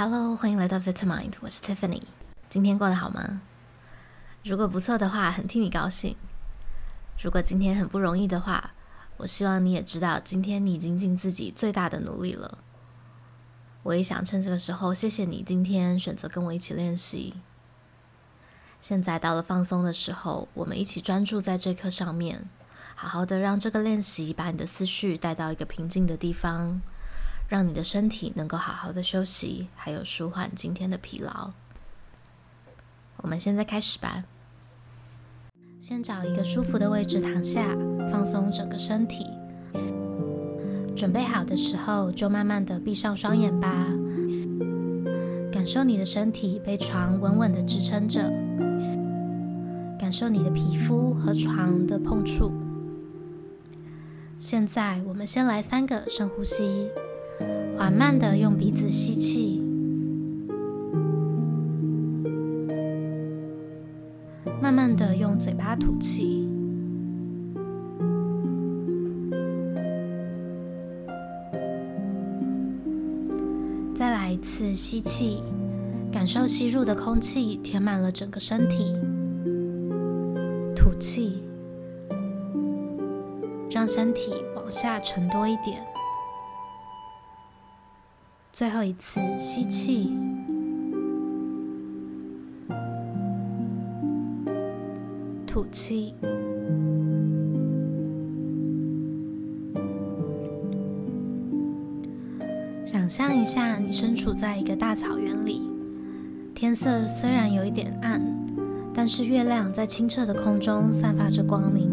Hello，欢迎来到 Vitamind，我是 Tiffany。今天过得好吗？如果不错的话，很替你高兴。如果今天很不容易的话，我希望你也知道，今天你已经尽自己最大的努力了。我也想趁这个时候，谢谢你今天选择跟我一起练习。现在到了放松的时候，我们一起专注在这课上面，好好的让这个练习把你的思绪带到一个平静的地方。让你的身体能够好好的休息，还有舒缓今天的疲劳。我们现在开始吧。先找一个舒服的位置躺下，放松整个身体。准备好的时候，就慢慢的闭上双眼吧。感受你的身体被床稳稳的支撑着，感受你的皮肤和床的碰触。现在，我们先来三个深呼吸。缓慢的用鼻子吸气，慢慢的用嘴巴吐气。再来一次吸气，感受吸入的空气填满了整个身体。吐气，让身体往下沉多一点。最后一次吸气，吐气。想象一下，你身处在一个大草原里，天色虽然有一点暗，但是月亮在清澈的空中散发着光明。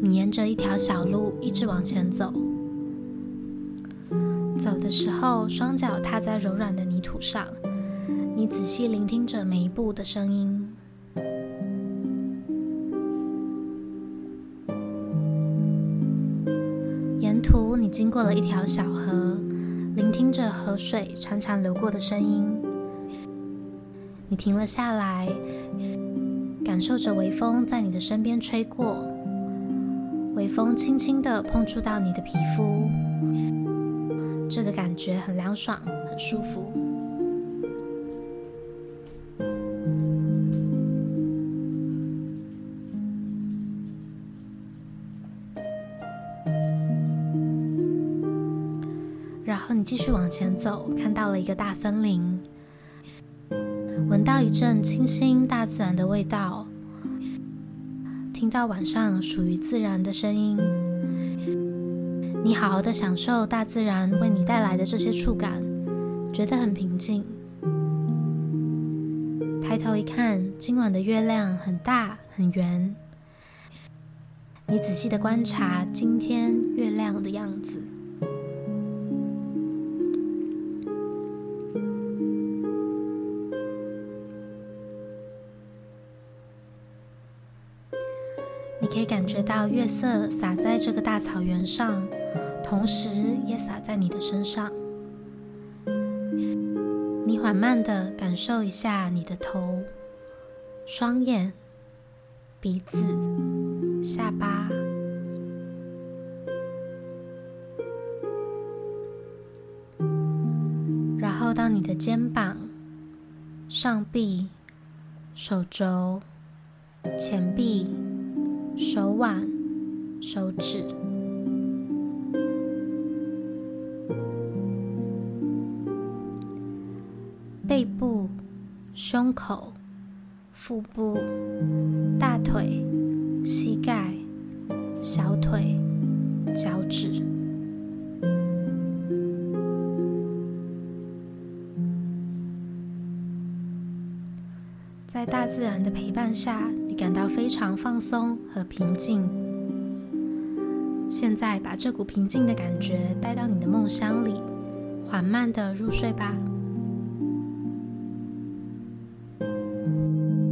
你沿着一条小路一直往前走。走的时候，双脚踏在柔软的泥土上，你仔细聆听着每一步的声音。沿途，你经过了一条小河，聆听着河水潺潺流过的声音。你停了下来，感受着微风在你的身边吹过，微风轻轻地碰触到你的皮肤。这个感觉很凉爽，很舒服。然后你继续往前走，看到了一个大森林，闻到一阵清新大自然的味道，听到晚上属于自然的声音。你好好的享受大自然为你带来的这些触感，觉得很平静。抬头一看，今晚的月亮很大很圆。你仔细的观察今天月亮的样子。可以感觉到月色洒在这个大草原上。同时也洒在你的身上。你缓慢地感受一下你的头、双眼、鼻子、下巴，然后到你的肩膀、上臂、手肘、前臂、手腕、手指。背部、胸口、腹部、大腿、膝盖、小腿、脚趾，在大自然的陪伴下，你感到非常放松和平静。现在把这股平静的感觉带到你的梦乡里，缓慢的入睡吧。